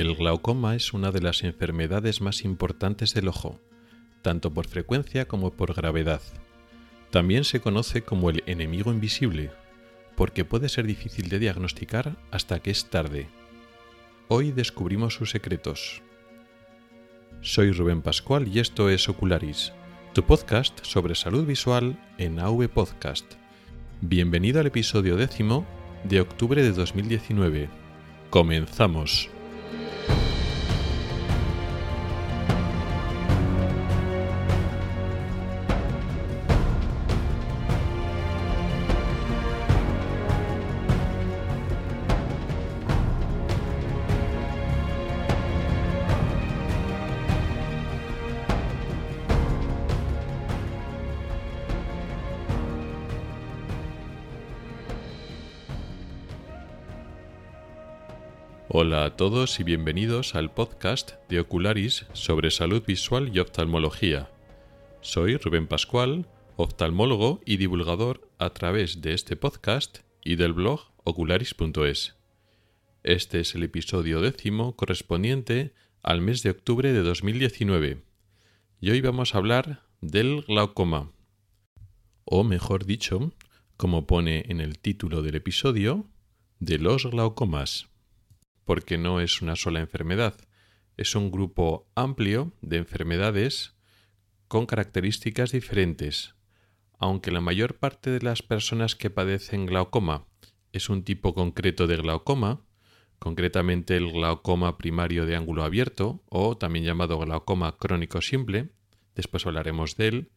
El glaucoma es una de las enfermedades más importantes del ojo, tanto por frecuencia como por gravedad. También se conoce como el enemigo invisible, porque puede ser difícil de diagnosticar hasta que es tarde. Hoy descubrimos sus secretos. Soy Rubén Pascual y esto es Ocularis, tu podcast sobre salud visual en AV Podcast. Bienvenido al episodio décimo de octubre de 2019. Comenzamos. Hola a todos y bienvenidos al podcast de Ocularis sobre salud visual y oftalmología. Soy Rubén Pascual, oftalmólogo y divulgador a través de este podcast y del blog ocularis.es. Este es el episodio décimo correspondiente al mes de octubre de 2019 y hoy vamos a hablar del glaucoma, o mejor dicho, como pone en el título del episodio, de los glaucomas porque no es una sola enfermedad, es un grupo amplio de enfermedades con características diferentes. Aunque la mayor parte de las personas que padecen glaucoma es un tipo concreto de glaucoma, concretamente el glaucoma primario de ángulo abierto o también llamado glaucoma crónico simple, después hablaremos de él,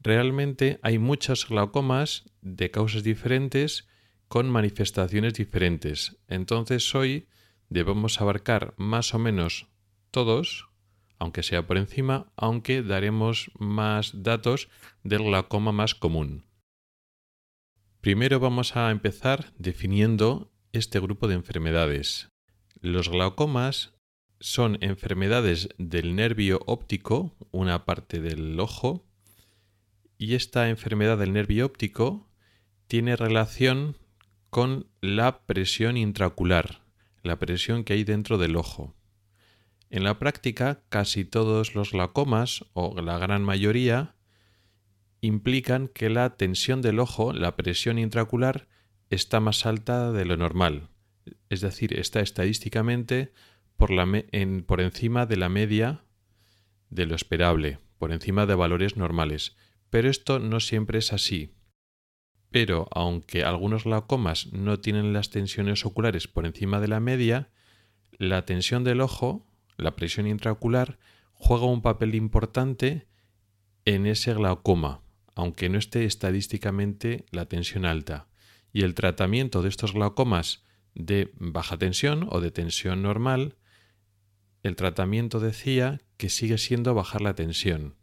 realmente hay muchos glaucomas de causas diferentes con manifestaciones diferentes. Entonces hoy debemos abarcar más o menos todos, aunque sea por encima, aunque daremos más datos del glaucoma más común. Primero vamos a empezar definiendo este grupo de enfermedades. Los glaucomas son enfermedades del nervio óptico, una parte del ojo, y esta enfermedad del nervio óptico tiene relación con la presión intraocular, la presión que hay dentro del ojo. En la práctica, casi todos los glaucomas, o la gran mayoría, implican que la tensión del ojo, la presión intraocular, está más alta de lo normal, es decir, está estadísticamente por, por encima de la media de lo esperable, por encima de valores normales. Pero esto no siempre es así pero aunque algunos glaucomas no tienen las tensiones oculares por encima de la media, la tensión del ojo, la presión intraocular, juega un papel importante en ese glaucoma, aunque no esté estadísticamente la tensión alta. Y el tratamiento de estos glaucomas de baja tensión o de tensión normal, el tratamiento decía que sigue siendo bajar la tensión.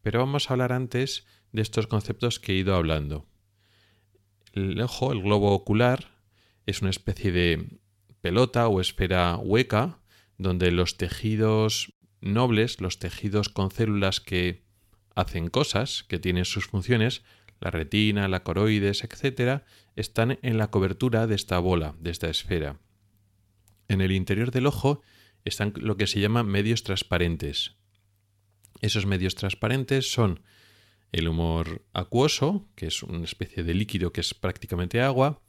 Pero vamos a hablar antes de estos conceptos que he ido hablando. El ojo, el globo ocular, es una especie de pelota o esfera hueca donde los tejidos nobles, los tejidos con células que hacen cosas, que tienen sus funciones, la retina, la coroides, etc., están en la cobertura de esta bola, de esta esfera. En el interior del ojo están lo que se llaman medios transparentes. Esos medios transparentes son el humor acuoso, que es una especie de líquido que es prácticamente agua,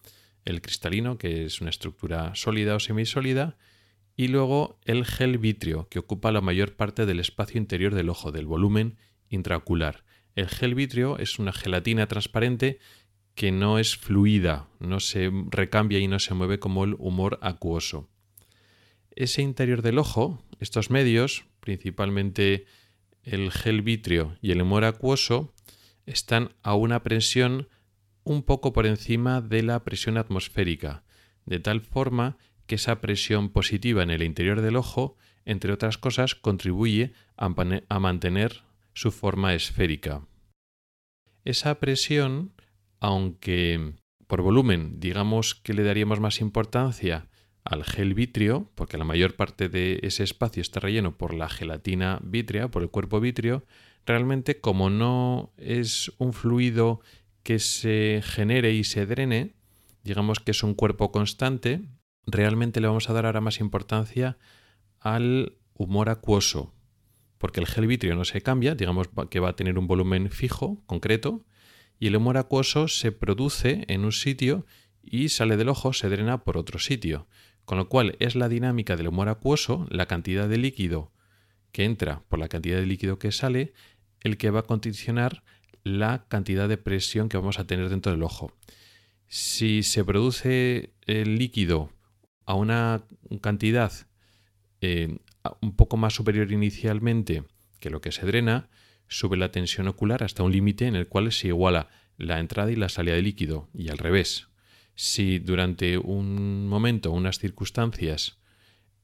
el cristalino, que es una estructura sólida o semisólida, y luego el gel vitrio, que ocupa la mayor parte del espacio interior del ojo, del volumen intraocular. El gel vitrio es una gelatina transparente que no es fluida, no se recambia y no se mueve como el humor acuoso. Ese interior del ojo, estos medios, principalmente el gel vitrio y el humor acuoso, están a una presión un poco por encima de la presión atmosférica, de tal forma que esa presión positiva en el interior del ojo, entre otras cosas, contribuye a, mantener su forma esférica. Esa presión, aunque por volumen digamos que le daríamos más importancia al gel vitrio, porque la mayor parte de ese espacio está relleno por la gelatina vitrea, por el cuerpo vitrio, realmente como no es un fluido que se genere y se drene, digamos que es un cuerpo constante, realmente le vamos a dar ahora más importancia al humor acuoso, porque el gel vitrio no se cambia, digamos que va a tener un volumen fijo, concreto, y el humor acuoso se produce en un sitio y sale del ojo, se drena por otro sitio. Con lo cual es la dinámica del humor acuoso, la cantidad de líquido que entra por la cantidad de líquido que sale, el que va a condicionar la cantidad de presión que vamos a tener dentro del ojo. Si se produce el líquido a una cantidad eh, un poco más superior inicialmente que lo que se drena, sube la tensión ocular hasta un límite en el cual se iguala la entrada y la salida de líquido, y al revés. Si durante un momento, unas circunstancias,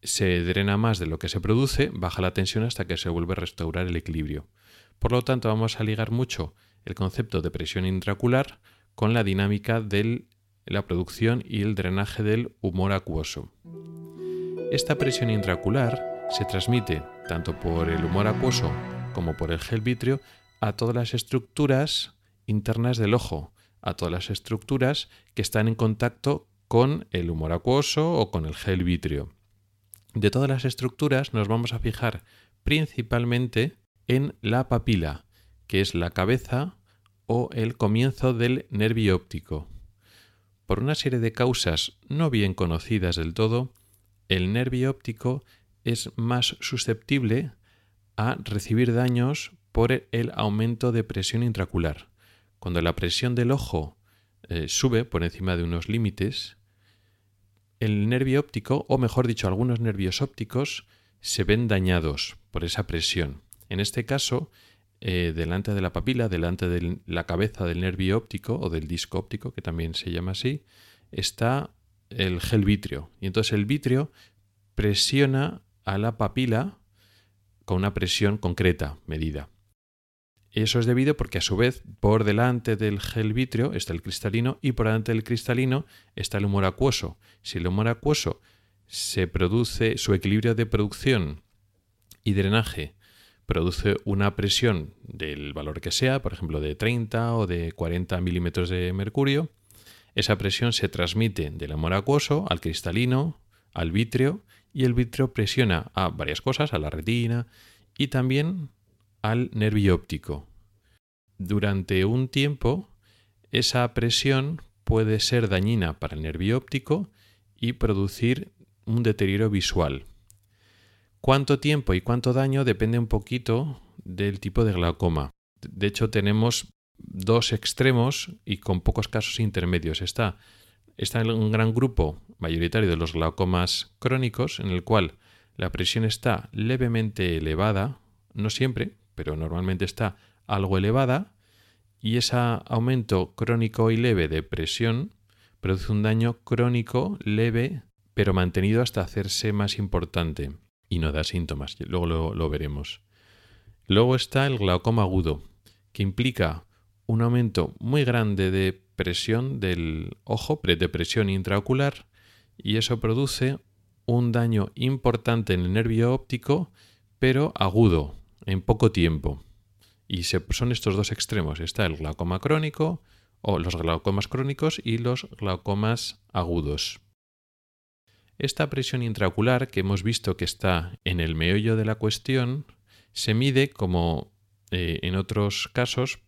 se drena más de lo que se produce, baja la tensión hasta que se vuelve a restaurar el equilibrio. Por lo tanto, vamos a ligar mucho el concepto de presión intracular con la dinámica de la producción y el drenaje del humor acuoso. Esta presión intracular se transmite tanto por el humor acuoso como por el gel vitrio a todas las estructuras internas del ojo, a todas las estructuras que están en contacto con el humor acuoso o con el gel vitrio. De todas las estructuras nos vamos a fijar principalmente en la papila, que es la cabeza o el comienzo del nervio óptico. Por una serie de causas no bien conocidas del todo, el nervio óptico es más susceptible a recibir daños por el aumento de presión intracular. Cuando la presión del ojo eh, sube por encima de unos límites, el nervio óptico, o mejor dicho, algunos nervios ópticos, se ven dañados por esa presión. En este caso, eh, delante de la papila, delante de la cabeza del nervio óptico o del disco óptico, que también se llama así, está el gel vitrio. Y entonces el vitrio presiona a la papila con una presión concreta, medida. Eso es debido porque a su vez por delante del gel vitrio está el cristalino y por delante del cristalino está el humor acuoso. Si el humor acuoso se produce, su equilibrio de producción y drenaje produce una presión del valor que sea, por ejemplo de 30 o de 40 milímetros de mercurio, esa presión se transmite del humor acuoso al cristalino, al vitrio y el vitrio presiona a varias cosas, a la retina y también al nervio óptico. Durante un tiempo, esa presión puede ser dañina para el nervio óptico y producir un deterioro visual. Cuánto tiempo y cuánto daño depende un poquito del tipo de glaucoma. De hecho, tenemos dos extremos y con pocos casos intermedios. Está, está un gran grupo mayoritario de los glaucomas crónicos en el cual la presión está levemente elevada, no siempre, pero normalmente está algo elevada, y ese aumento crónico y leve de presión produce un daño crónico leve, pero mantenido hasta hacerse más importante y no da síntomas. Luego lo, veremos. Luego está el glaucoma agudo, que implica un aumento muy grande de presión del ojo, de presión intraocular, y eso produce un daño importante en el nervio óptico, pero agudo, en poco tiempo. Y son estos dos extremos. Está el glaucoma crónico o los glaucomas crónicos y los glaucomas agudos. Esta presión intraocular que hemos visto que está en el meollo de la cuestión se mide como eh, en otros casos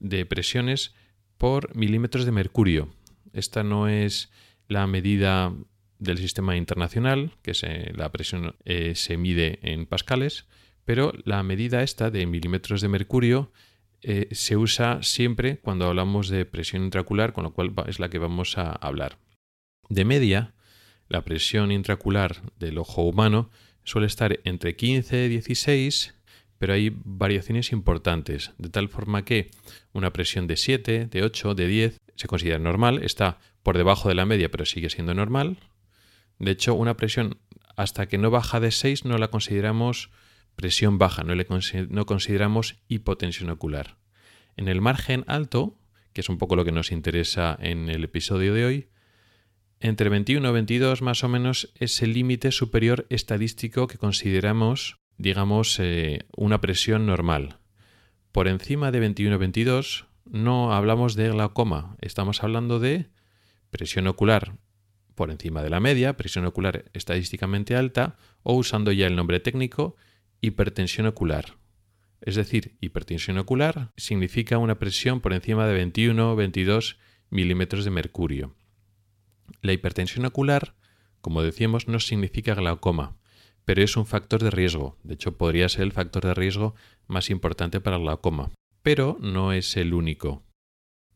de presiones por milímetros de mercurio. Esta no es la medida del sistema internacional, que la presión eh, se mide en pascales, pero la medida esta de milímetros de mercurio eh, se usa siempre cuando hablamos de presión intracular, con lo cual es la que vamos a hablar. De media, la presión intracular del ojo humano suele estar entre 15 y 16, pero hay variaciones importantes, de tal forma que una presión de 7, de 8, de 10 se considera normal, está por debajo de la media, pero sigue siendo normal. De hecho, una presión hasta que no baja de 6 no la consideramos presión baja, no, le no consideramos hipotensión ocular. En el margen alto, que es un poco lo que nos interesa en el episodio de hoy, entre 21 y 22 más o menos es el límite superior estadístico que consideramos, digamos, eh, una presión normal. Por encima de 21-22 no hablamos de glaucoma, estamos hablando de presión ocular por encima de la media, presión ocular estadísticamente alta, o usando ya el nombre técnico, hipertensión ocular. Es decir, hipertensión ocular significa una presión por encima de 21-22 milímetros de mercurio. La hipertensión ocular, como decíamos, no significa glaucoma, pero es un factor de riesgo. De hecho, podría ser el factor de riesgo más importante para glaucoma, pero no es el único.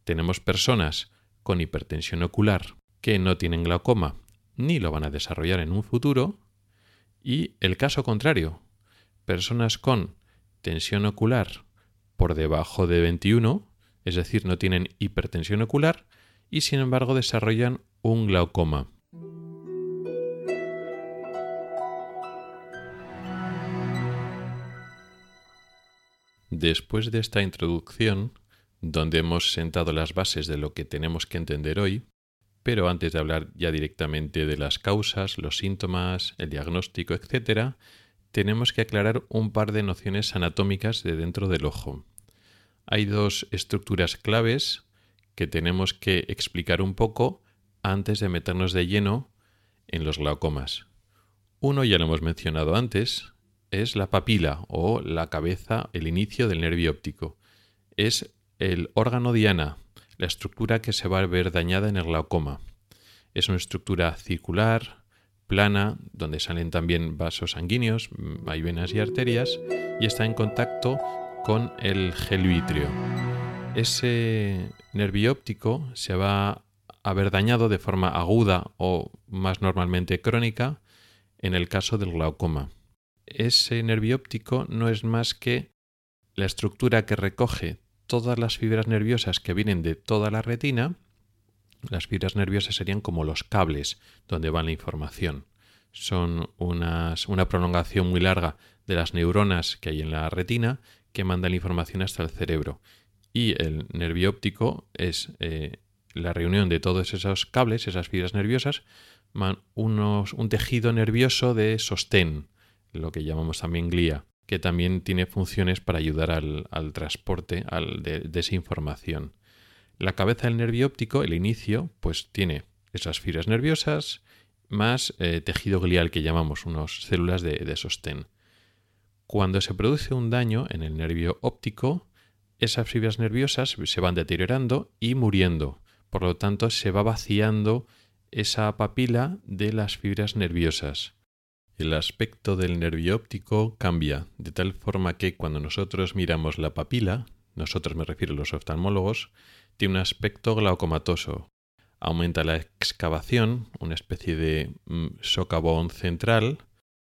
Tenemos personas con hipertensión ocular que no tienen glaucoma ni lo van a desarrollar en un futuro, y el caso contrario, personas con tensión ocular por debajo de 21, es decir, no tienen hipertensión ocular, y sin embargo desarrollan un glaucoma. Después de esta introducción, donde hemos sentado las bases de lo que tenemos que entender hoy, pero antes de hablar ya directamente de las causas, los síntomas, el diagnóstico, etc., tenemos que aclarar un par de nociones anatómicas de dentro del ojo. Hay dos estructuras claves que tenemos que explicar un poco antes de meternos de lleno en los glaucomas. Uno ya lo hemos mencionado antes, es la papila o la cabeza, el inicio del nervio óptico. Es el órgano diana, la estructura que se va a ver dañada en el glaucoma. Es una estructura circular, plana, donde salen también vasos sanguíneos, hay venas y arterias, y está en contacto con el gel vitrio ese nervio óptico se va a ver dañado de forma aguda o más normalmente crónica en el caso del glaucoma. Ese nervio óptico no es más que la estructura que recoge todas las fibras nerviosas que vienen de toda la retina. Las fibras nerviosas serían como los cables donde va la información. Son una prolongación muy larga de las neuronas que hay en la retina que manda la información hasta el cerebro y el nervio óptico es eh, la reunión de todos esos cables, esas fibras nerviosas, unos, un tejido nervioso de sostén, lo que llamamos también glía, que también tiene funciones para ayudar al, transporte de, esa información. La cabeza del nervio óptico, el inicio, pues tiene esas fibras nerviosas más eh, tejido glial que llamamos, unas células de sostén. Cuando se produce un daño en el nervio óptico, esas fibras nerviosas se van deteriorando y muriendo. Por lo tanto, se va vaciando esa papila de las fibras nerviosas. El aspecto del nervio óptico cambia, de tal forma que cuando nosotros miramos la papila, nosotros me refiero a los oftalmólogos, tiene un aspecto glaucomatoso. Aumenta la excavación, una especie de mm, socavón central,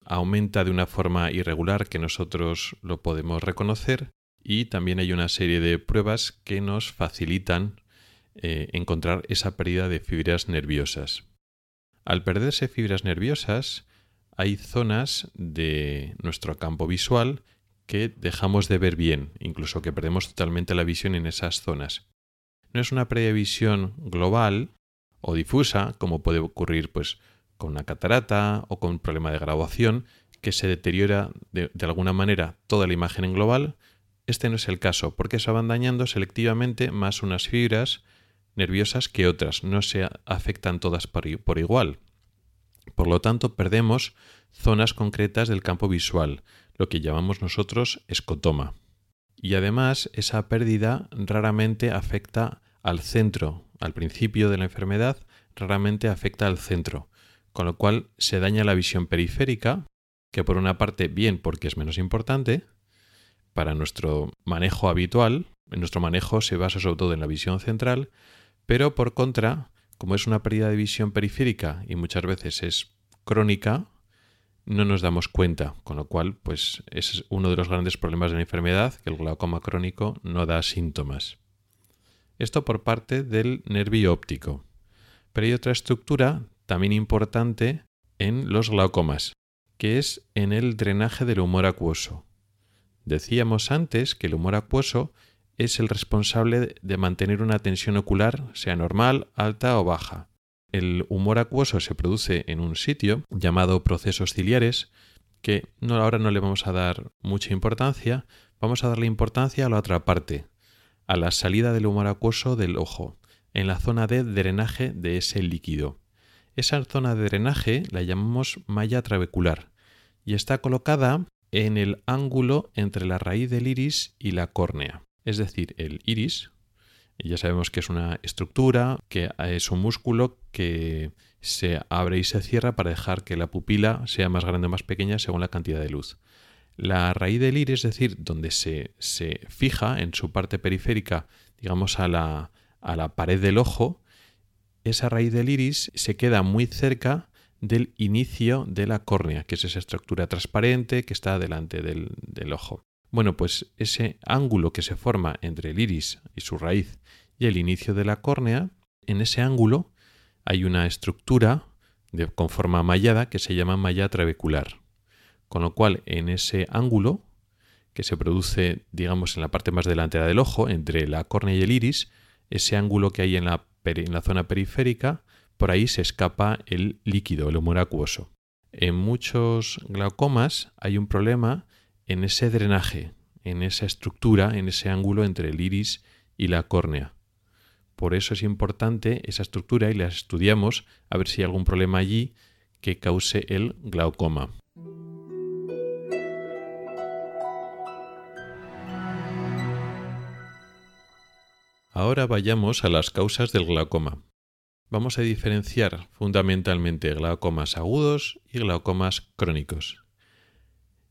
aumenta de una forma irregular que nosotros lo podemos reconocer y también hay una serie de pruebas que nos facilitan eh, encontrar esa pérdida de fibras nerviosas. Al perderse fibras nerviosas, hay zonas de nuestro campo visual que dejamos de ver bien, incluso que perdemos totalmente la visión en esas zonas. No es una pérdida de visión global o difusa, como puede ocurrir pues, con una catarata o con un problema de graduación, que se deteriora de alguna manera toda la imagen en global, este no es el caso, porque se van dañando selectivamente más unas fibras nerviosas que otras, no se afectan todas por, igual. Por lo tanto, perdemos zonas concretas del campo visual, lo que llamamos nosotros escotoma. Y además, esa pérdida raramente afecta al centro, al principio de la enfermedad, raramente afecta al centro, con lo cual se daña la visión periférica, que por una parte bien porque es menos importante, para nuestro manejo habitual. Nuestro manejo se basa sobre todo en la visión central, pero por contra, como es una pérdida de visión periférica y muchas veces es crónica, no nos damos cuenta, con lo cual, pues es uno de los grandes problemas de la enfermedad, que el glaucoma crónico no da síntomas. Esto por parte del nervio óptico. Pero hay otra estructura también importante en los glaucomas, que es en el drenaje del humor acuoso. Decíamos antes que el humor acuoso es el responsable de mantener una tensión ocular, sea normal, alta o baja. El humor acuoso se produce en un sitio llamado procesos ciliares, que ahora no le vamos a dar mucha importancia, vamos a darle importancia a la otra parte, a la salida del humor acuoso del ojo, en la zona de drenaje de ese líquido. Esa zona de drenaje la llamamos malla trabecular y está colocada en el ángulo entre la raíz del iris y la córnea. Es decir, el iris, ya sabemos que es una estructura, que es un músculo que se abre y se cierra para dejar que la pupila sea más grande o más pequeña según la cantidad de luz. La raíz del iris, es decir, donde se, se fija en su parte periférica, digamos a la, a la pared del ojo, esa raíz del iris se queda muy cerca del inicio de la córnea, que es esa estructura transparente que está delante del, del ojo. Bueno, pues ese ángulo que se forma entre el iris y su raíz y el inicio de la córnea, en ese ángulo hay una estructura con forma mallada que se llama malla trabecular. Con lo cual, en ese ángulo que se produce, digamos, en la parte más delantera del ojo, entre la córnea y el iris, ese ángulo que hay en la, en la zona periférica, por ahí se escapa el líquido, el humor acuoso. En muchos glaucomas hay un problema en ese drenaje, en esa estructura, en ese ángulo entre el iris y la córnea. Por eso es importante esa estructura y la estudiamos a ver si hay algún problema allí que cause el glaucoma. Ahora vayamos a las causas del glaucoma. Vamos a diferenciar fundamentalmente glaucomas agudos y glaucomas crónicos.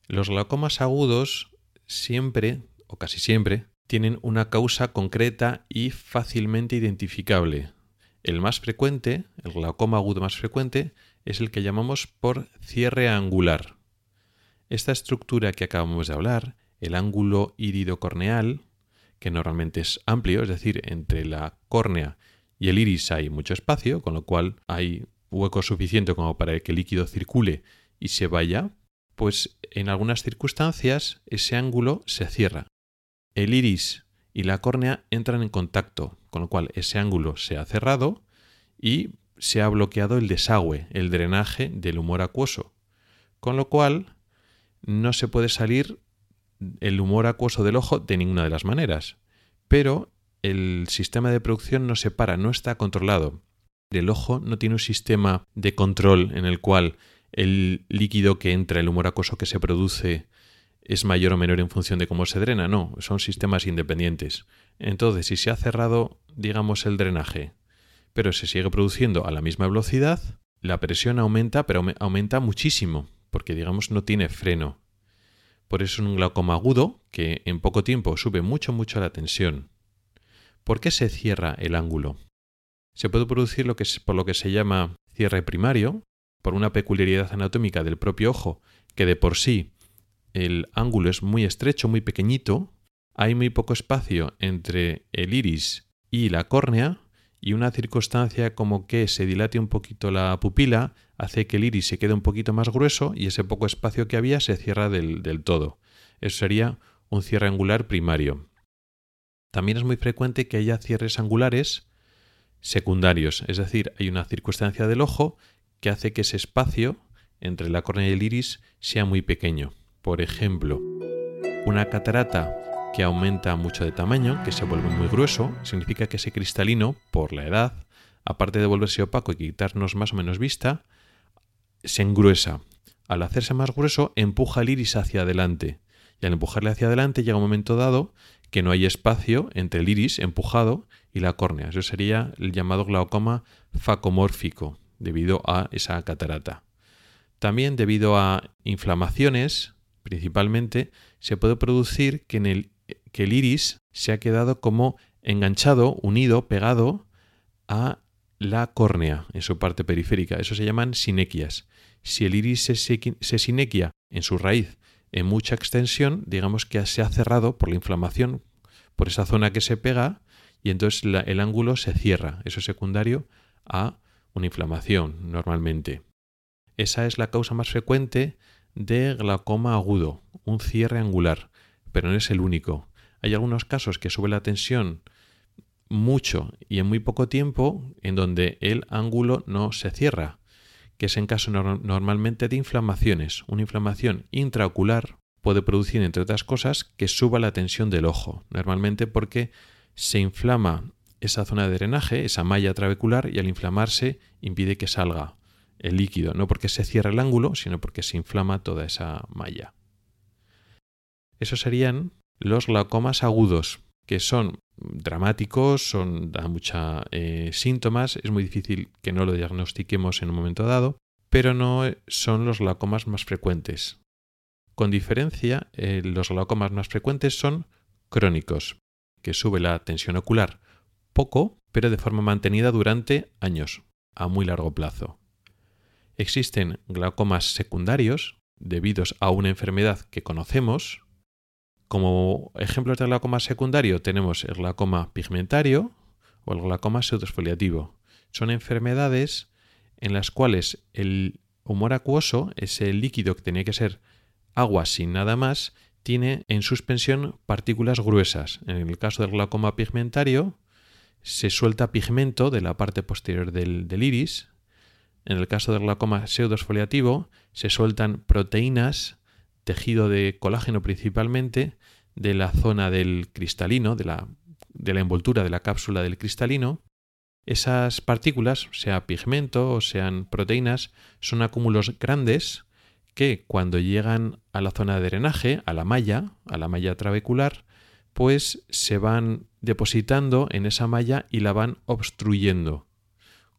Los glaucomas agudos siempre, o casi siempre, tienen una causa concreta y fácilmente identificable. El más frecuente, el glaucoma agudo más frecuente, es el que llamamos por cierre angular. Esta estructura que acabamos de hablar, el ángulo iridocorneal, que normalmente es amplio, es decir, entre la córnea y el iris hay mucho espacio, con lo cual hay hueco suficiente como para que el líquido circule y se vaya, pues en algunas circunstancias ese ángulo se cierra. El iris y la córnea entran en contacto, con lo cual ese ángulo se ha cerrado y se ha bloqueado el desagüe, el drenaje del humor acuoso, con lo cual no se puede salir el humor acuoso del ojo de ninguna de las maneras. Pero el sistema de producción no se para, no está controlado. El ojo no tiene un sistema de control en el cual el líquido que entra, el humor acuoso que se produce, es mayor o menor en función de cómo se drena. No, son sistemas independientes. Entonces, si se ha cerrado, digamos, el drenaje, pero se sigue produciendo a la misma velocidad, la presión aumenta, pero aumenta muchísimo, porque, digamos, no tiene freno. Por eso es un glaucoma agudo que en poco tiempo sube mucho mucho la tensión. ¿Por qué se cierra el ángulo? Se puede producir lo que por lo que se llama cierre primario, por una peculiaridad anatómica del propio ojo, que de por sí el ángulo es muy estrecho, muy pequeñito, hay muy poco espacio entre el iris y la córnea, y una circunstancia como que se dilate un poquito la pupila hace que el iris se quede un poquito más grueso y ese poco espacio que había se cierra del, del todo. Eso sería un cierre angular primario. También es muy frecuente que haya cierres angulares secundarios, es decir, hay una circunstancia del ojo que hace que ese espacio entre la córnea y el iris sea muy pequeño. Por ejemplo, una catarata que aumenta mucho de tamaño, que se vuelve muy grueso, significa que ese cristalino, por la edad, aparte de volverse opaco y quitarnos más o menos vista, se engruesa. Al hacerse más grueso, empuja el iris hacia adelante. Y al empujarle hacia adelante llega un momento dado que no hay espacio entre el iris empujado y la córnea. Eso sería el llamado glaucoma facomórfico, debido a esa catarata. También debido a inflamaciones, principalmente, se puede producir que, en el, que el iris se ha quedado como enganchado, unido, pegado a la córnea en su parte periférica. Eso se llaman sinequias. Si el iris se, se sinequia en su raíz en mucha extensión, digamos que se ha cerrado por la inflamación, por esa zona que se pega, y entonces el ángulo se cierra. Eso es secundario a una inflamación normalmente. Esa es la causa más frecuente de glaucoma agudo, un cierre angular, pero no es el único. Hay algunos casos que sube la tensión mucho y en muy poco tiempo en donde el ángulo no se cierra, que es en caso normalmente de inflamaciones. Una inflamación intraocular puede producir, entre otras cosas, que suba la tensión del ojo, normalmente porque se inflama esa zona de drenaje, esa malla trabecular, y al inflamarse impide que salga el líquido, no porque se cierre el ángulo, sino porque se inflama toda esa malla. Esos serían los glaucomas agudos, que son dramáticos, son, dan muchos eh, síntomas, es muy difícil que no lo diagnostiquemos en un momento dado, pero no son los glaucomas más frecuentes. Con diferencia, eh, los glaucomas más frecuentes son crónicos, que sube la tensión ocular poco, pero de forma mantenida durante años, a muy largo plazo. Existen glaucomas secundarios, debidos a una enfermedad que conocemos. Como ejemplos de glaucoma secundario tenemos el glaucoma pigmentario o el glaucoma pseudosfoliativo. Son enfermedades en las cuales el humor acuoso, ese líquido que tenía que ser agua sin nada más, tiene en suspensión partículas gruesas. En el caso del glaucoma pigmentario, se suelta pigmento de la parte posterior del, iris. En el caso del glaucoma pseudosfoliativo, se sueltan proteínas, tejido de colágeno principalmente, de la zona del cristalino, de la, de la envoltura de la cápsula del cristalino. Esas partículas, sea pigmento o sean proteínas, son acúmulos grandes que cuando llegan a la zona de drenaje, a la malla, a la malla trabecular, pues se van depositando en esa malla y la van obstruyendo.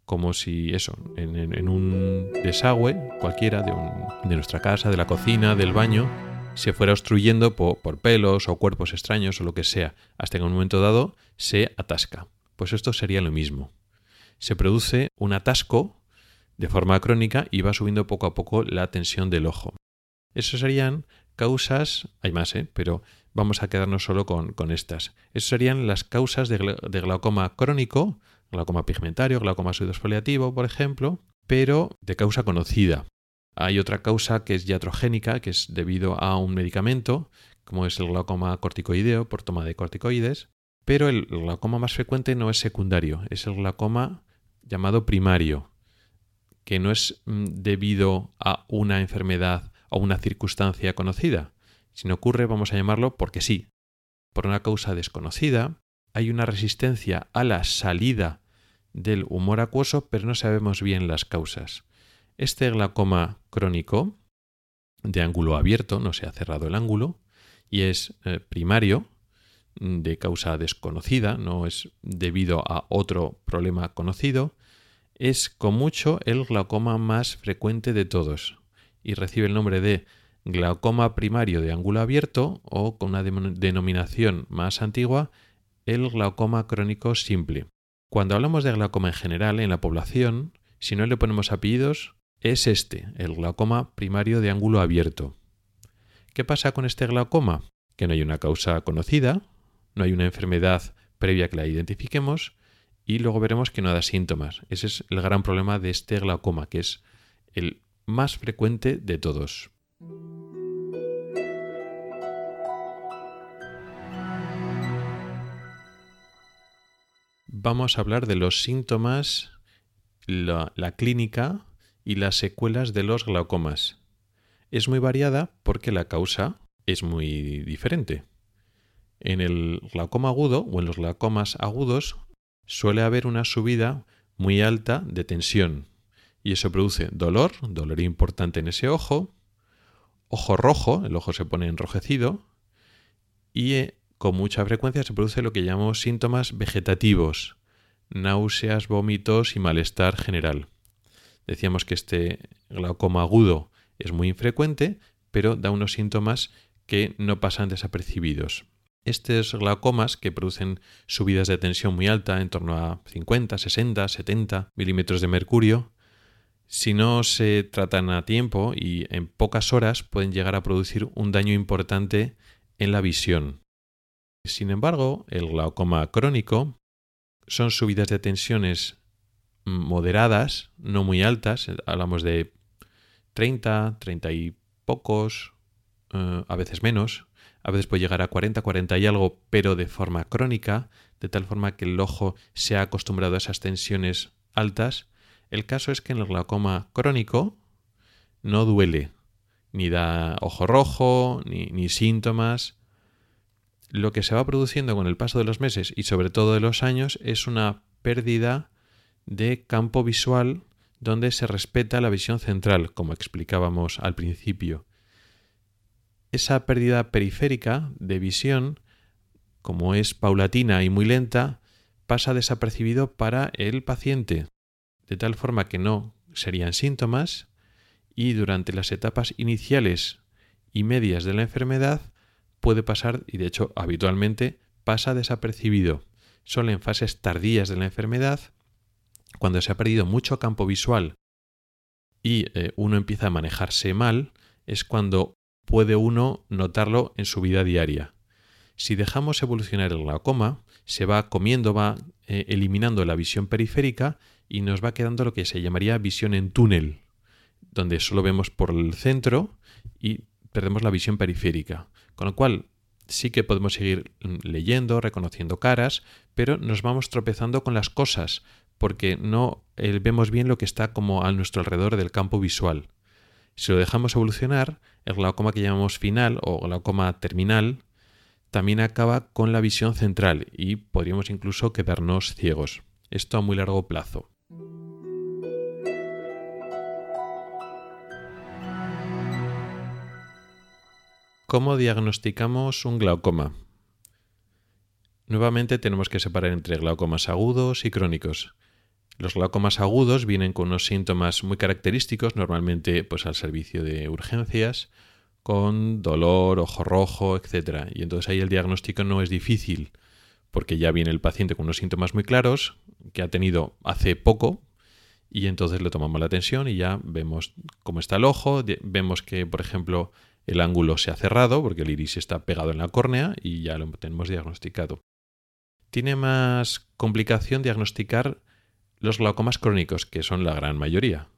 Como si eso, en, un desagüe cualquiera de, nuestra casa, de la cocina, del baño, se fuera obstruyendo por, pelos o cuerpos extraños o lo que sea, hasta en un momento dado se atasca. Pues esto sería lo mismo. Se produce un atasco de forma crónica y va subiendo poco a poco la tensión del ojo. Esas serían causas, hay más, ¿eh? pero vamos a quedarnos solo con, estas. Esas serían las causas de, glaucoma crónico, glaucoma pigmentario, glaucoma pseudosfoliativo, por ejemplo, pero de causa conocida. Hay otra causa que es iatrogénica, que es debido a un medicamento, como es el glaucoma corticoideo por toma de corticoides, pero el glaucoma más frecuente no es secundario, es el glaucoma llamado primario, que no es mm, debido a una enfermedad o una circunstancia conocida, sino ocurre, vamos a llamarlo, porque sí. Por una causa desconocida, hay una resistencia a la salida del humor acuoso, pero no sabemos bien las causas. Este glaucoma crónico, de ángulo abierto, no se ha cerrado el ángulo, y es eh, primario, mm, de causa desconocida, no es debido a otro problema conocido, es con mucho el glaucoma más frecuente de todos y recibe el nombre de glaucoma primario de ángulo abierto o con una denominación más antigua, el glaucoma crónico simple. Cuando hablamos de glaucoma en general en la población, si no le ponemos apellidos, es este, el glaucoma primario de ángulo abierto. ¿Qué pasa con este glaucoma? Que no hay una causa conocida, no hay una enfermedad previa que la identifiquemos y luego veremos que no da síntomas. Ese es el gran problema de este glaucoma, que es el más frecuente de todos. Vamos a hablar de los síntomas, la, clínica y las secuelas de los glaucomas. Es muy variada porque la causa es muy diferente. En el glaucoma agudo o en los glaucomas agudos suele haber una subida muy alta de tensión y eso produce dolor, dolor importante en ese ojo, ojo rojo, el ojo se pone enrojecido y eh, con mucha frecuencia se produce lo que llamamos síntomas vegetativos, náuseas, vómitos y malestar general. Decíamos que este glaucoma agudo es muy infrecuente, pero da unos síntomas que no pasan desapercibidos. Estos glaucomas que producen subidas de tensión muy alta, en torno a 50, 60, 70 milímetros de mercurio, si no se tratan a tiempo y en pocas horas pueden llegar a producir un daño importante en la visión. Sin embargo, el glaucoma crónico son subidas de tensiones moderadas, no muy altas, hablamos de 30, 30 y pocos, eh, a veces menos, a veces puede llegar a 40, 40 y algo, pero de forma crónica, de tal forma que el ojo se ha acostumbrado a esas tensiones altas. El caso es que en el glaucoma crónico no duele, ni da ojo rojo, ni, ni síntomas. Lo que se va produciendo con el paso de los meses y sobre todo de los años es una pérdida de campo visual donde se respeta la visión central, como explicábamos al principio. Esa pérdida periférica de visión, como es paulatina y muy lenta, pasa desapercibido para el paciente, de tal forma que no serían síntomas y durante las etapas iniciales y medias de la enfermedad puede pasar, y de hecho habitualmente pasa desapercibido. Solo en fases tardías de la enfermedad, cuando se ha perdido mucho campo visual y eh, uno empieza a manejarse mal, es cuando puede uno notarlo en su vida diaria. Si dejamos evolucionar el glaucoma, se va comiendo, va eh, eliminando la visión periférica y nos va quedando lo que se llamaría visión en túnel, donde solo vemos por el centro y perdemos la visión periférica. Con lo cual, sí que podemos seguir leyendo, reconociendo caras, pero nos vamos tropezando con las cosas, porque no eh, vemos bien lo que está como a nuestro alrededor del campo visual. Si lo dejamos evolucionar, el glaucoma que llamamos final o glaucoma terminal también acaba con la visión central y podríamos incluso quedarnos ciegos. Esto a muy largo plazo. ¿Cómo diagnosticamos un glaucoma? Nuevamente tenemos que separar entre glaucomas agudos y crónicos. Los glaucomas agudos vienen con unos síntomas muy característicos, normalmente pues al servicio de urgencias, con dolor, ojo rojo, etc. Y entonces ahí el diagnóstico no es difícil, porque ya viene el paciente con unos síntomas muy claros que ha tenido hace poco y entonces le tomamos la atención y ya vemos cómo está el ojo, vemos que, por ejemplo, el ángulo se ha cerrado porque el iris está pegado en la córnea y ya lo tenemos diagnosticado. Tiene más complicación diagnosticar los glaucomas crónicos, que son la gran mayoría.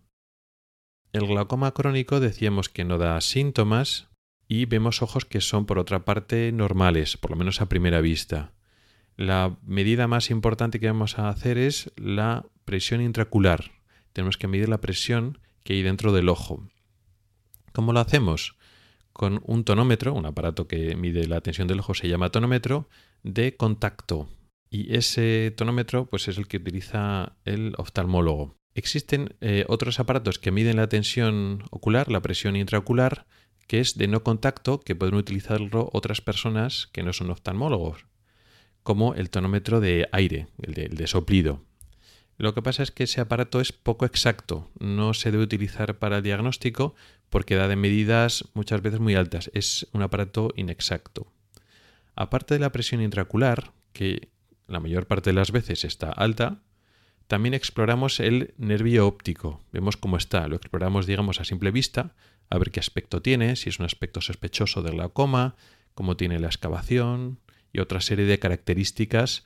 El glaucoma crónico decíamos que no da síntomas y vemos ojos que son por otra parte normales, por lo menos a primera vista. La medida más importante que vamos a hacer es la presión intracular. Tenemos que medir la presión que hay dentro del ojo. ¿Cómo lo hacemos? Con un tonómetro, un aparato que mide la tensión del ojo se llama tonómetro, de contacto. Y ese tonómetro pues, es el que utiliza el oftalmólogo. Existen eh, otros aparatos que miden la tensión ocular, la presión intraocular, que es de no contacto, que pueden utilizarlo otras personas que no son oftalmólogos, como el tonómetro de aire, el de soplido. Lo que pasa es que ese aparato es poco exacto, no se debe utilizar para el diagnóstico porque da de medidas muchas veces muy altas, es un aparato inexacto. Aparte de la presión intracular, que la mayor parte de las veces está alta, también exploramos el nervio óptico, vemos cómo está, lo exploramos digamos a simple vista, a ver qué aspecto tiene, si es un aspecto sospechoso de glaucoma, cómo tiene la excavación y otra serie de características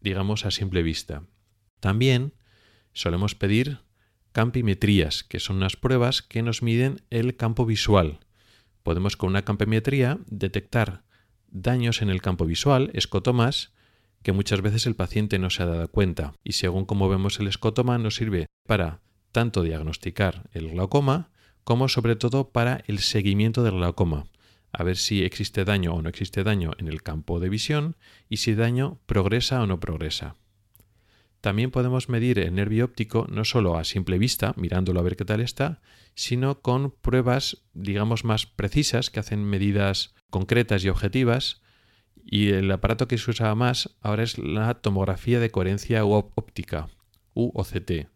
digamos a simple vista. También solemos pedir campimetrías, que son unas pruebas que nos miden el campo visual. Podemos con una campimetría detectar daños en el campo visual, escotomas, que muchas veces el paciente no se ha dado cuenta. Y según cómo vemos el escotoma, nos sirve para tanto diagnosticar el glaucoma como sobre todo para el seguimiento del glaucoma, a ver si existe daño o no existe daño en el campo de visión y si daño progresa o no progresa. También podemos medir el nervio óptico no solo a simple vista, mirándolo a ver qué tal está, sino con pruebas, digamos, más precisas que hacen medidas concretas y objetivas. Y el aparato que se usa más ahora es la tomografía de coherencia óptica, UOCT.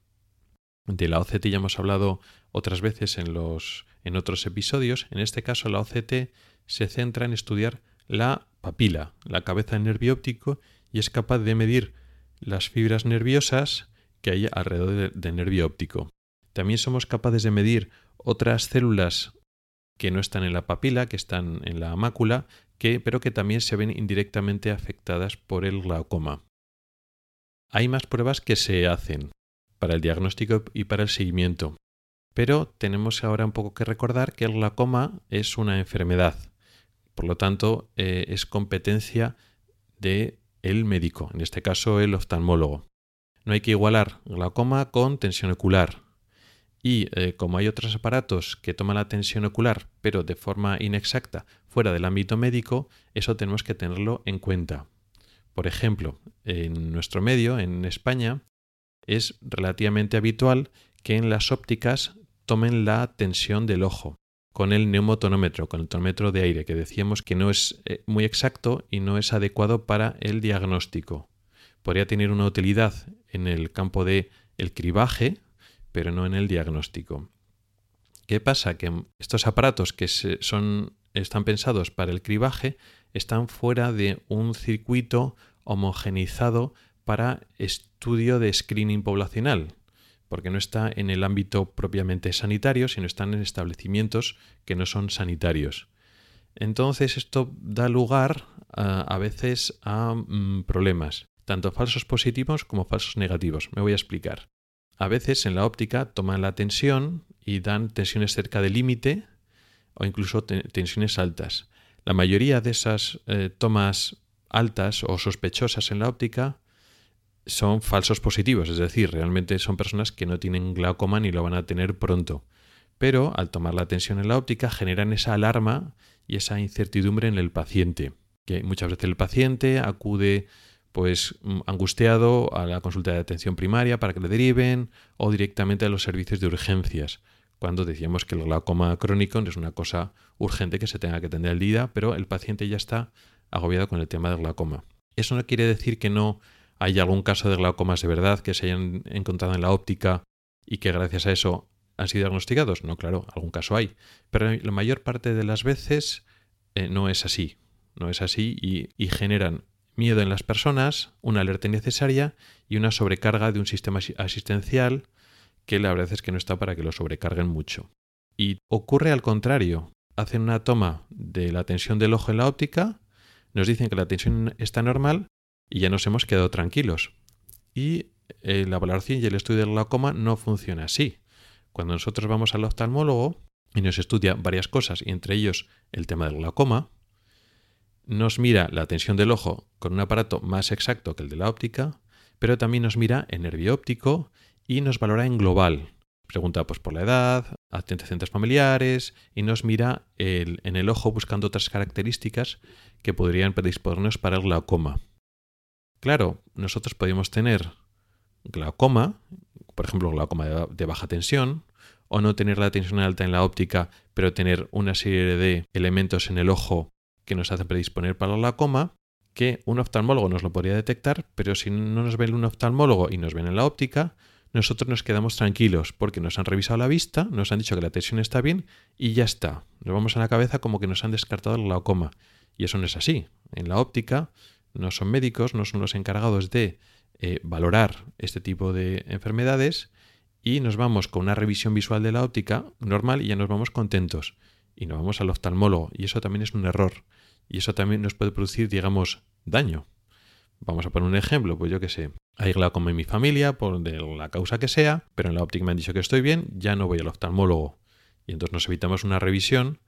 De la OCT ya hemos hablado otras veces en, los, en otros episodios. En este caso, la OCT se centra en estudiar la papila, la cabeza del nervio óptico, y es capaz de medir las fibras nerviosas que hay alrededor del nervio óptico. También somos capaces de medir otras células que no están en la papila, que están en la mácula, que, pero que también se ven indirectamente afectadas por el glaucoma. Hay más pruebas que se hacen para el diagnóstico y para el seguimiento, pero tenemos ahora un poco que recordar que el glaucoma es una enfermedad, por lo tanto eh, es competencia de el médico, en este caso el oftalmólogo. No hay que igualar glaucoma con tensión ocular. Y eh, como hay otros aparatos que toman la tensión ocular, pero de forma inexacta, fuera del ámbito médico, eso tenemos que tenerlo en cuenta. Por ejemplo, en nuestro medio, en España, es relativamente habitual que en las ópticas tomen la tensión del ojo con el neumotonómetro, con el tonómetro de aire, que decíamos que no es eh, muy exacto y no es adecuado para el diagnóstico. Podría tener una utilidad en el campo de cribaje, pero no en el diagnóstico. ¿Qué pasa? Que estos aparatos que son, están pensados para el cribaje están fuera de un circuito homogenizado para estudio de screening poblacional, porque no está en el ámbito propiamente sanitario, sino están en establecimientos que no son sanitarios. Entonces esto da lugar a, veces a mm, problemas, tanto falsos positivos como falsos negativos. Me voy a explicar. A veces en la óptica toman la tensión y dan tensiones cerca del límite o incluso tensiones altas. La mayoría de esas eh, tomas altas o sospechosas en la óptica son falsos positivos, es decir, realmente son personas que no tienen glaucoma ni lo van a tener pronto. Pero al tomar la tensión en la óptica generan esa alarma y esa incertidumbre en el paciente, que muchas veces el paciente acude pues mm, angustiado a la consulta de atención primaria para que le deriven o directamente a los servicios de urgencias, cuando decíamos que el glaucoma crónico no es una cosa urgente que se tenga que atender al día, pero el paciente ya está agobiado con el tema del glaucoma. Eso no quiere decir que no ¿Hay algún caso de glaucomas de verdad que se hayan encontrado en la óptica y que gracias a eso han sido diagnosticados? No, claro, algún caso hay. Pero la mayor parte de las veces eh, no es así. No es así y, y generan miedo en las personas, una alerta innecesaria y una sobrecarga de un sistema asistencial que la verdad es que no está para que lo sobrecarguen mucho. Y ocurre al contrario. Hacen una toma de la tensión del ojo en la óptica, nos dicen que la tensión está normal y ya nos hemos quedado tranquilos. Y eh, la valoración y el estudio del glaucoma no funciona así. Cuando nosotros vamos al oftalmólogo y nos estudia varias cosas, y entre ellos el tema del glaucoma, nos mira la tensión del ojo con un aparato más exacto que el de la óptica, pero también nos mira el nervio óptico y nos valora en global. Pregunta pues, por la edad, antecedentes familiares y nos mira en el ojo buscando otras características que podrían predisponernos para el glaucoma. Claro, nosotros podemos tener glaucoma, por ejemplo, glaucoma de baja tensión, o no tener la tensión alta en la óptica, pero tener una serie de elementos en el ojo que nos hacen predisponer para el glaucoma, que un oftalmólogo nos lo podría detectar, pero si no nos ve un oftalmólogo y nos ven en la óptica, nosotros nos quedamos tranquilos porque nos han revisado la vista, nos han dicho que la tensión está bien y ya está. Nos vamos a la cabeza como que nos han descartado el glaucoma. Y eso no es así. En la óptica no son médicos, no son los encargados de eh, valorar este tipo de enfermedades y nos vamos con una revisión visual de la óptica normal y ya nos vamos contentos y nos vamos al oftalmólogo y eso también es un error y eso también nos puede producir, digamos, daño. Vamos a poner un ejemplo, pues yo que sé, hay glaucoma en mi familia por la causa que sea, pero en la óptica me han dicho que estoy bien, ya no voy al oftalmólogo. Y entonces nos evitamos una revisión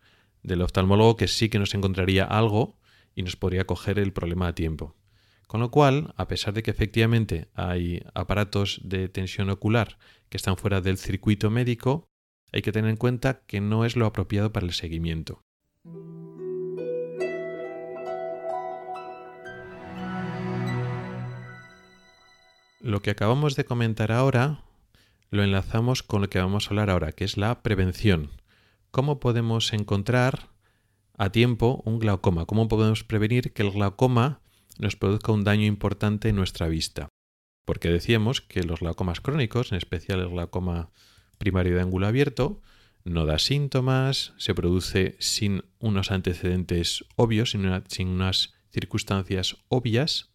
del oftalmólogo que sí que nos encontraría algo y nos podría coger el problema a tiempo. Con lo cual, a pesar de que efectivamente hay aparatos de tensión ocular que están fuera del circuito médico, hay que tener en cuenta que no es lo apropiado para el seguimiento. Lo que acabamos de comentar ahora lo enlazamos con lo que vamos a hablar ahora, que es la prevención. ¿Cómo podemos encontrar a tiempo un glaucoma. ¿Cómo podemos prevenir que el glaucoma nos produzca un daño importante en nuestra vista? Porque decíamos que los glaucomas crónicos, en especial el glaucoma primario de ángulo abierto, no da síntomas, se produce sin unos antecedentes obvios, sin, sin unas circunstancias obvias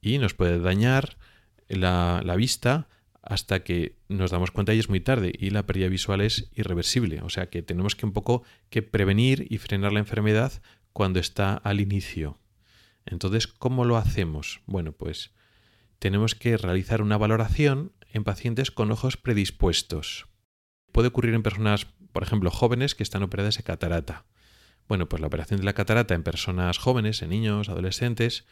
y nos puede dañar la, la vista hasta que nos damos cuenta y es muy tarde y la pérdida visual es irreversible. O sea que tenemos que un poco que prevenir y frenar la enfermedad cuando está al inicio. Entonces, ¿cómo lo hacemos? Bueno, pues tenemos que realizar una valoración en pacientes con ojos predispuestos. Puede ocurrir en personas, por ejemplo, jóvenes que están operadas de catarata. Bueno, pues la operación de la catarata en personas jóvenes, en niños, adolescentes,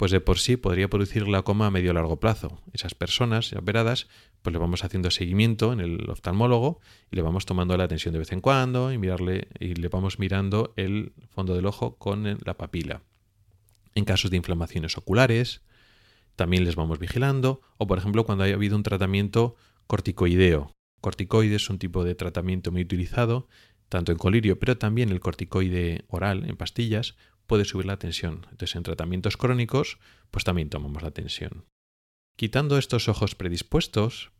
pues de por sí podría producir glaucoma a medio largo plazo. Esas personas operadas, pues le vamos haciendo seguimiento en el oftalmólogo y le vamos tomando la atención de vez en cuando y mirarle y le vamos mirando el fondo del ojo con la papila. En casos de inflamaciones oculares, también les vamos vigilando, o por ejemplo cuando haya habido un tratamiento corticoideo. Corticoide es un tipo de tratamiento muy utilizado, tanto en colirio, pero también el corticoide oral, en pastillas, puede subir la tensión. Entonces, en tratamientos crónicos, pues también tomamos la tensión. Quitando estos ojos predispuestos,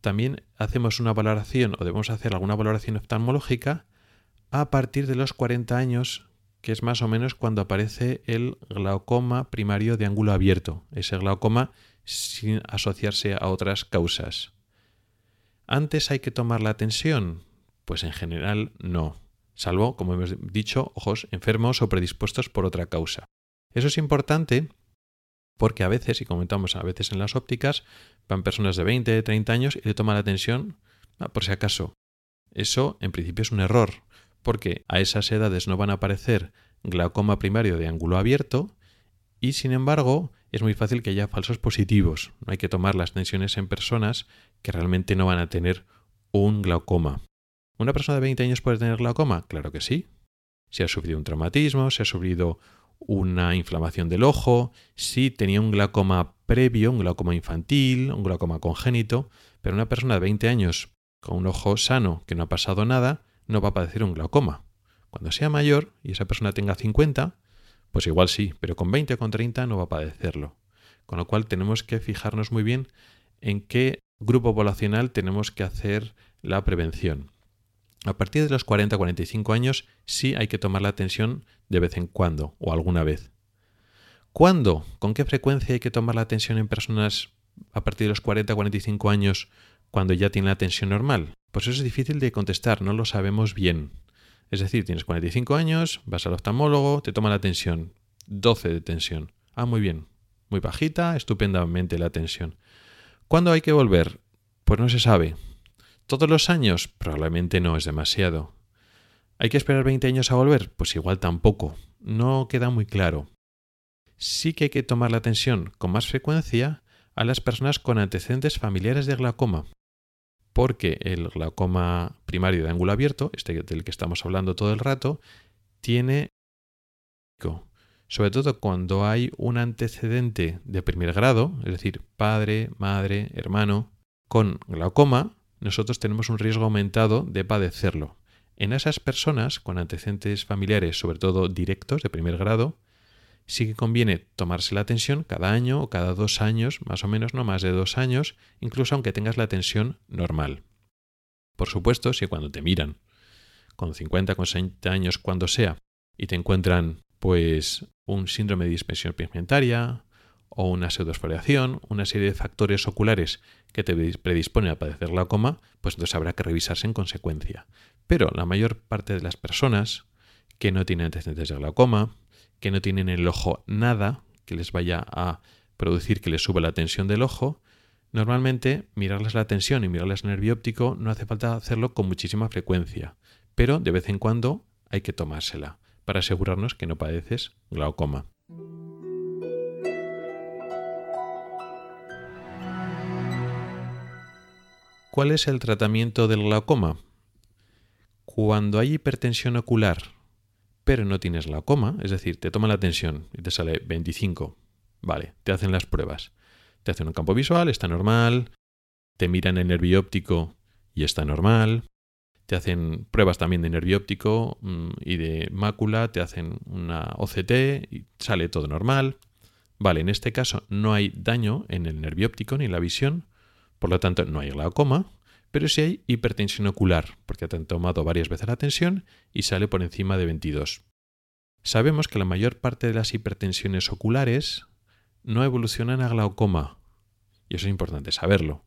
también hacemos una valoración o debemos hacer alguna valoración oftalmológica a partir de los 40 años, que es más o menos cuando aparece el glaucoma primario de ángulo abierto, ese glaucoma sin asociarse a otras causas. ¿Antes hay que tomar la tensión? Pues en general no salvo, como hemos dicho, ojos enfermos o predispuestos por otra causa. Eso es importante porque a veces, y comentamos a veces en las ópticas, van personas de 20, 30 años y le toman la tensión ah, por si acaso. Eso en principio es un error, porque a esas edades no van a aparecer glaucoma primario de ángulo abierto y sin embargo es muy fácil que haya falsos positivos. No hay que tomar las tensiones en personas que realmente no van a tener un glaucoma. ¿Una persona de 20 años puede tener glaucoma? Claro que sí. Si ha sufrido un traumatismo, si ha sufrido una inflamación del ojo, si tenía un glaucoma previo, un glaucoma infantil, un glaucoma congénito, pero una persona de 20 años con un ojo sano que no ha pasado nada, no va a padecer un glaucoma. Cuando sea mayor y esa persona tenga 50, pues igual sí, pero con 20 o con 30 no va a padecerlo. Con lo cual tenemos que fijarnos muy bien en qué grupo poblacional tenemos que hacer la prevención. A partir de los 40-45 años sí hay que tomar la atención de vez en cuando o alguna vez. ¿Cuándo? ¿Con qué frecuencia hay que tomar la atención en personas a partir de los 40-45 años cuando ya tienen la tensión normal? Pues eso es difícil de contestar, no lo sabemos bien. Es decir, tienes 45 años, vas al oftalmólogo, te toma la tensión, 12 de tensión. Ah, muy bien, muy bajita, estupendamente la tensión. ¿Cuándo hay que volver? Pues no se sabe. ¿Todos los años? Probablemente no es demasiado. ¿Hay que esperar 20 años a volver? Pues igual tampoco. No queda muy claro. Sí que hay que tomar la atención con más frecuencia a las personas con antecedentes familiares de glaucoma, porque el glaucoma primario de ángulo abierto, este del que estamos hablando todo el rato, tiene sobre todo cuando hay un antecedente de primer grado, es decir, padre, madre, hermano, con glaucoma, nosotros tenemos un riesgo aumentado de padecerlo. En esas personas con antecedentes familiares, sobre todo directos de primer grado, sí que conviene tomarse la tensión cada año o cada dos años, más o menos, no más de dos años, incluso aunque tengas la tensión normal. Por supuesto, si cuando te miran con 50, con 60 años, cuando sea, y te encuentran pues un síndrome de dispensión pigmentaria, o una pseudosfoliación, una serie de factores oculares que te predisponen a padecer glaucoma, pues entonces habrá que revisarse en consecuencia. Pero la mayor parte de las personas que no tienen antecedentes de glaucoma, que no tienen en el ojo nada que les vaya a producir que les suba la tensión del ojo, normalmente mirarles la tensión y mirarles el nervio óptico no hace falta hacerlo con muchísima frecuencia, pero de vez en cuando hay que tomársela para asegurarnos que no padeces glaucoma. ¿Cuál es el tratamiento del glaucoma? Cuando hay hipertensión ocular, pero no tienes glaucoma, es decir, te toma la tensión y te sale 25, vale, te hacen las pruebas. Te hacen un campo visual, está normal, te miran el nervio óptico y está normal, te hacen pruebas también de nervio óptico mm, y de mácula, te hacen una OCT y sale todo normal. Vale, en este caso no hay daño en el nervio óptico ni en la visión, por lo tanto, no hay glaucoma, pero sí hay hipertensión ocular, porque han tomado varias veces la tensión y sale por encima de 22. Sabemos que la mayor parte de las hipertensiones oculares no evolucionan a glaucoma, y eso es importante saberlo.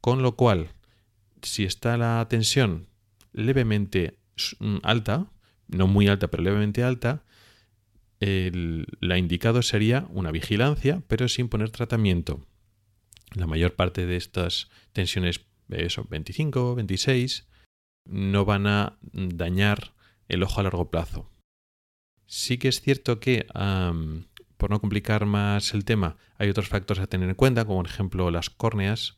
Con lo cual, si está la tensión levemente mm, alta, no muy alta, pero levemente alta, la indicado sería una vigilancia, pero sin poner tratamiento. La mayor parte de estas tensiones, eso, 25, 26, no van a dañar el ojo a largo plazo. Sí que es cierto que por no complicar más el tema, hay otros factores a tener en cuenta, como por ejemplo las córneas.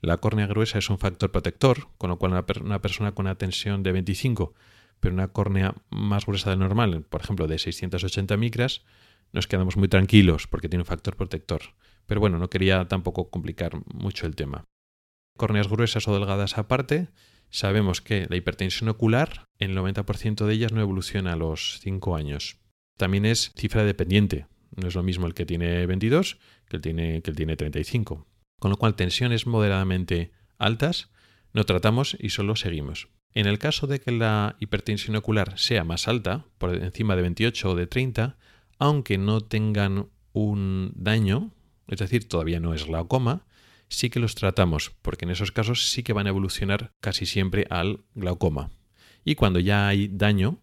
La córnea gruesa es un factor protector, con lo cual una, persona con una tensión de 25, pero una córnea más gruesa de normal, por ejemplo de 680 micras, nos quedamos muy tranquilos porque tiene un factor protector. Pero bueno, no quería tampoco complicar mucho el tema. Córneas gruesas o delgadas aparte, sabemos que la hipertensión ocular, el 90% de ellas no evoluciona a los 5 años. También es cifra dependiente. No es lo mismo el que tiene 22 que el, tiene, que el tiene 35. Con lo cual, tensiones moderadamente altas no tratamos y solo seguimos. En el caso de que la hipertensión ocular sea más alta, por encima de 28 o de 30, aunque no tengan un daño, es decir, todavía no es glaucoma, sí que los tratamos, porque en esos casos sí que van a evolucionar casi siempre al glaucoma. Y cuando ya hay daño,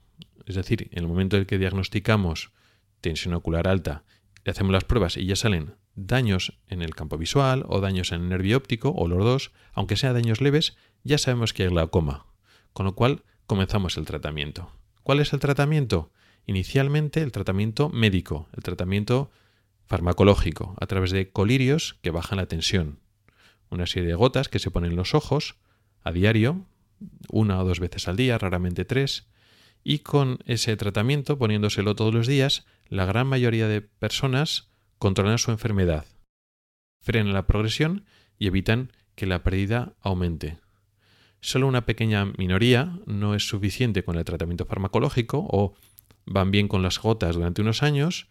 es decir, en el momento en que diagnosticamos tensión ocular alta, le hacemos las pruebas y ya salen daños en el campo visual o daños en el nervio óptico o los dos, aunque sean daños leves, ya sabemos que hay glaucoma. Con lo cual comenzamos el tratamiento. ¿Cuál es el tratamiento? Inicialmente el tratamiento médico, el tratamiento farmacológico, a través de colirios que bajan la tensión. Una serie de gotas que se ponen en los ojos a diario, una o dos veces al día, raramente tres, y con ese tratamiento, poniéndoselo todos los días, la gran mayoría de personas controlan su enfermedad, frenan la progresión y evitan que la pérdida aumente. Solo una pequeña minoría no es suficiente con el tratamiento farmacológico o van bien con las gotas durante unos años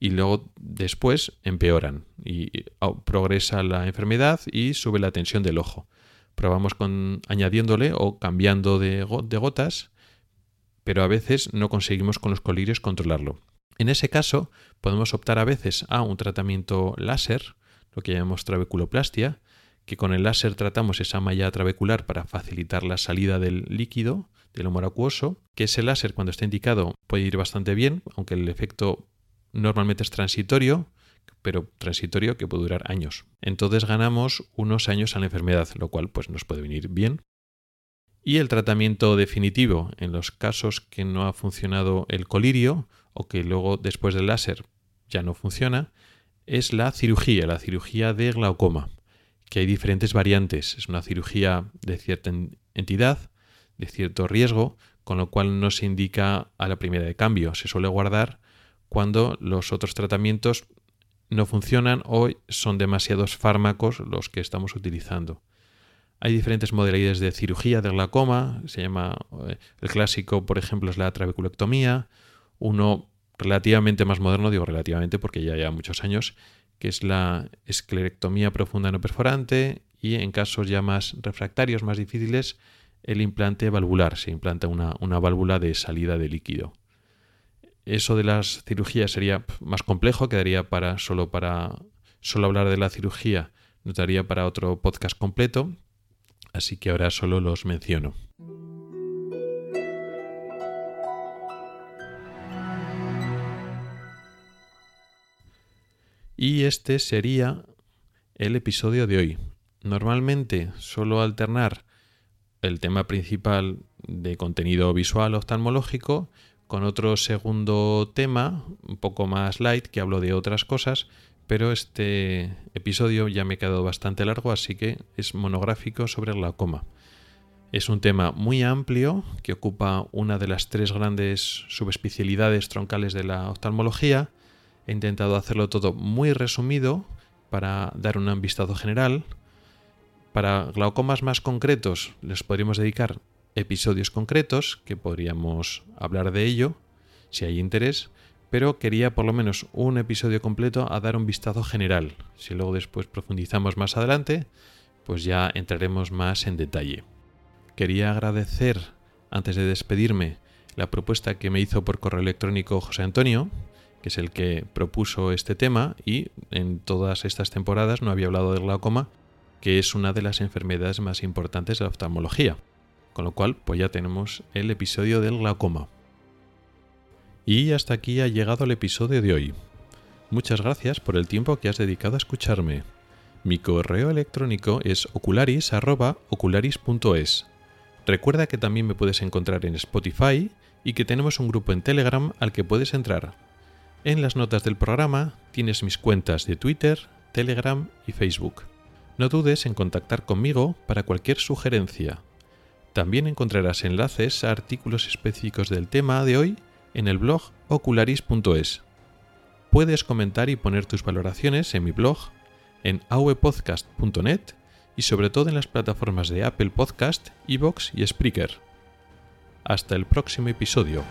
y luego después empeoran y progresa la enfermedad y sube la tensión del ojo. Probamos con añadiéndole o cambiando de, de gotas pero a veces no conseguimos con los colirios controlarlo. En ese caso, podemos optar a veces a un tratamiento láser, lo que llamamos trabeculoplastia, que con el láser tratamos esa malla trabecular para facilitar la salida del líquido, del humor acuoso, que ese láser cuando está indicado puede ir bastante bien, aunque el efecto normalmente es transitorio, pero transitorio que puede durar años. Entonces ganamos unos años a la enfermedad, lo cual pues nos puede venir bien. Y el tratamiento definitivo en los casos que no ha funcionado el colirio o que luego después del láser ya no funciona es la cirugía, la cirugía de glaucoma, que hay diferentes variantes. Es una cirugía de cierta entidad, de cierto riesgo, con lo cual no se indica a la primera de cambio. Se suele guardar cuando los otros tratamientos no funcionan o son demasiados fármacos los que estamos utilizando. Hay diferentes modalidades de cirugía del glaucoma, se llama eh, el clásico, por ejemplo, es la trabeculectomía, uno relativamente más moderno, digo relativamente porque ya lleva muchos años, que es la esclerectomía profunda no perforante y en casos ya más refractarios, más difíciles, el implante valvular, se implanta una, una válvula de salida de líquido. Eso de las cirugías sería más complejo, quedaría para solo para solo hablar de la cirugía, nos daría para otro podcast completo, así que ahora solo los menciono. Y este sería el episodio de hoy. Normalmente suelo alternar el tema principal de contenido visual oftalmológico con otro segundo tema, un poco más light, que hablo de otras cosas, pero este episodio ya me ha quedado bastante largo, así que es monográfico sobre el glaucoma. Es un tema muy amplio que ocupa una de las tres grandes subespecialidades troncales de la oftalmología. He intentado hacerlo todo muy resumido para dar un vistazo general. Para glaucomas más concretos les podríamos dedicar episodios concretos que podríamos hablar de ello si hay interés pero quería por lo menos un episodio completo a dar un vistazo general. Si luego después profundizamos más adelante, pues ya entraremos más en detalle. Quería agradecer, antes de despedirme, la propuesta que me hizo por correo electrónico José Antonio, que es el que propuso este tema y en todas estas temporadas no había hablado del glaucoma, que es una de las enfermedades más importantes de la oftalmología. Con lo cual, pues ya tenemos el episodio del glaucoma. Y hasta aquí ha llegado el episodio de hoy. Muchas gracias por el tiempo que has dedicado a escucharme. Mi correo electrónico es ocularis.ocularis.es. Recuerda que también me puedes encontrar en Spotify y que tenemos un grupo en Telegram al que puedes entrar. En las notas del programa tienes mis cuentas de Twitter, Telegram y Facebook. No dudes en contactar conmigo para cualquier sugerencia. También encontrarás enlaces a artículos específicos del tema de hoy en el blog ocularis.es. Puedes comentar y poner tus valoraciones en mi blog, en awepodcast.net y sobre todo en las plataformas de Apple Podcast, Evox y Spreaker. Hasta el próximo episodio.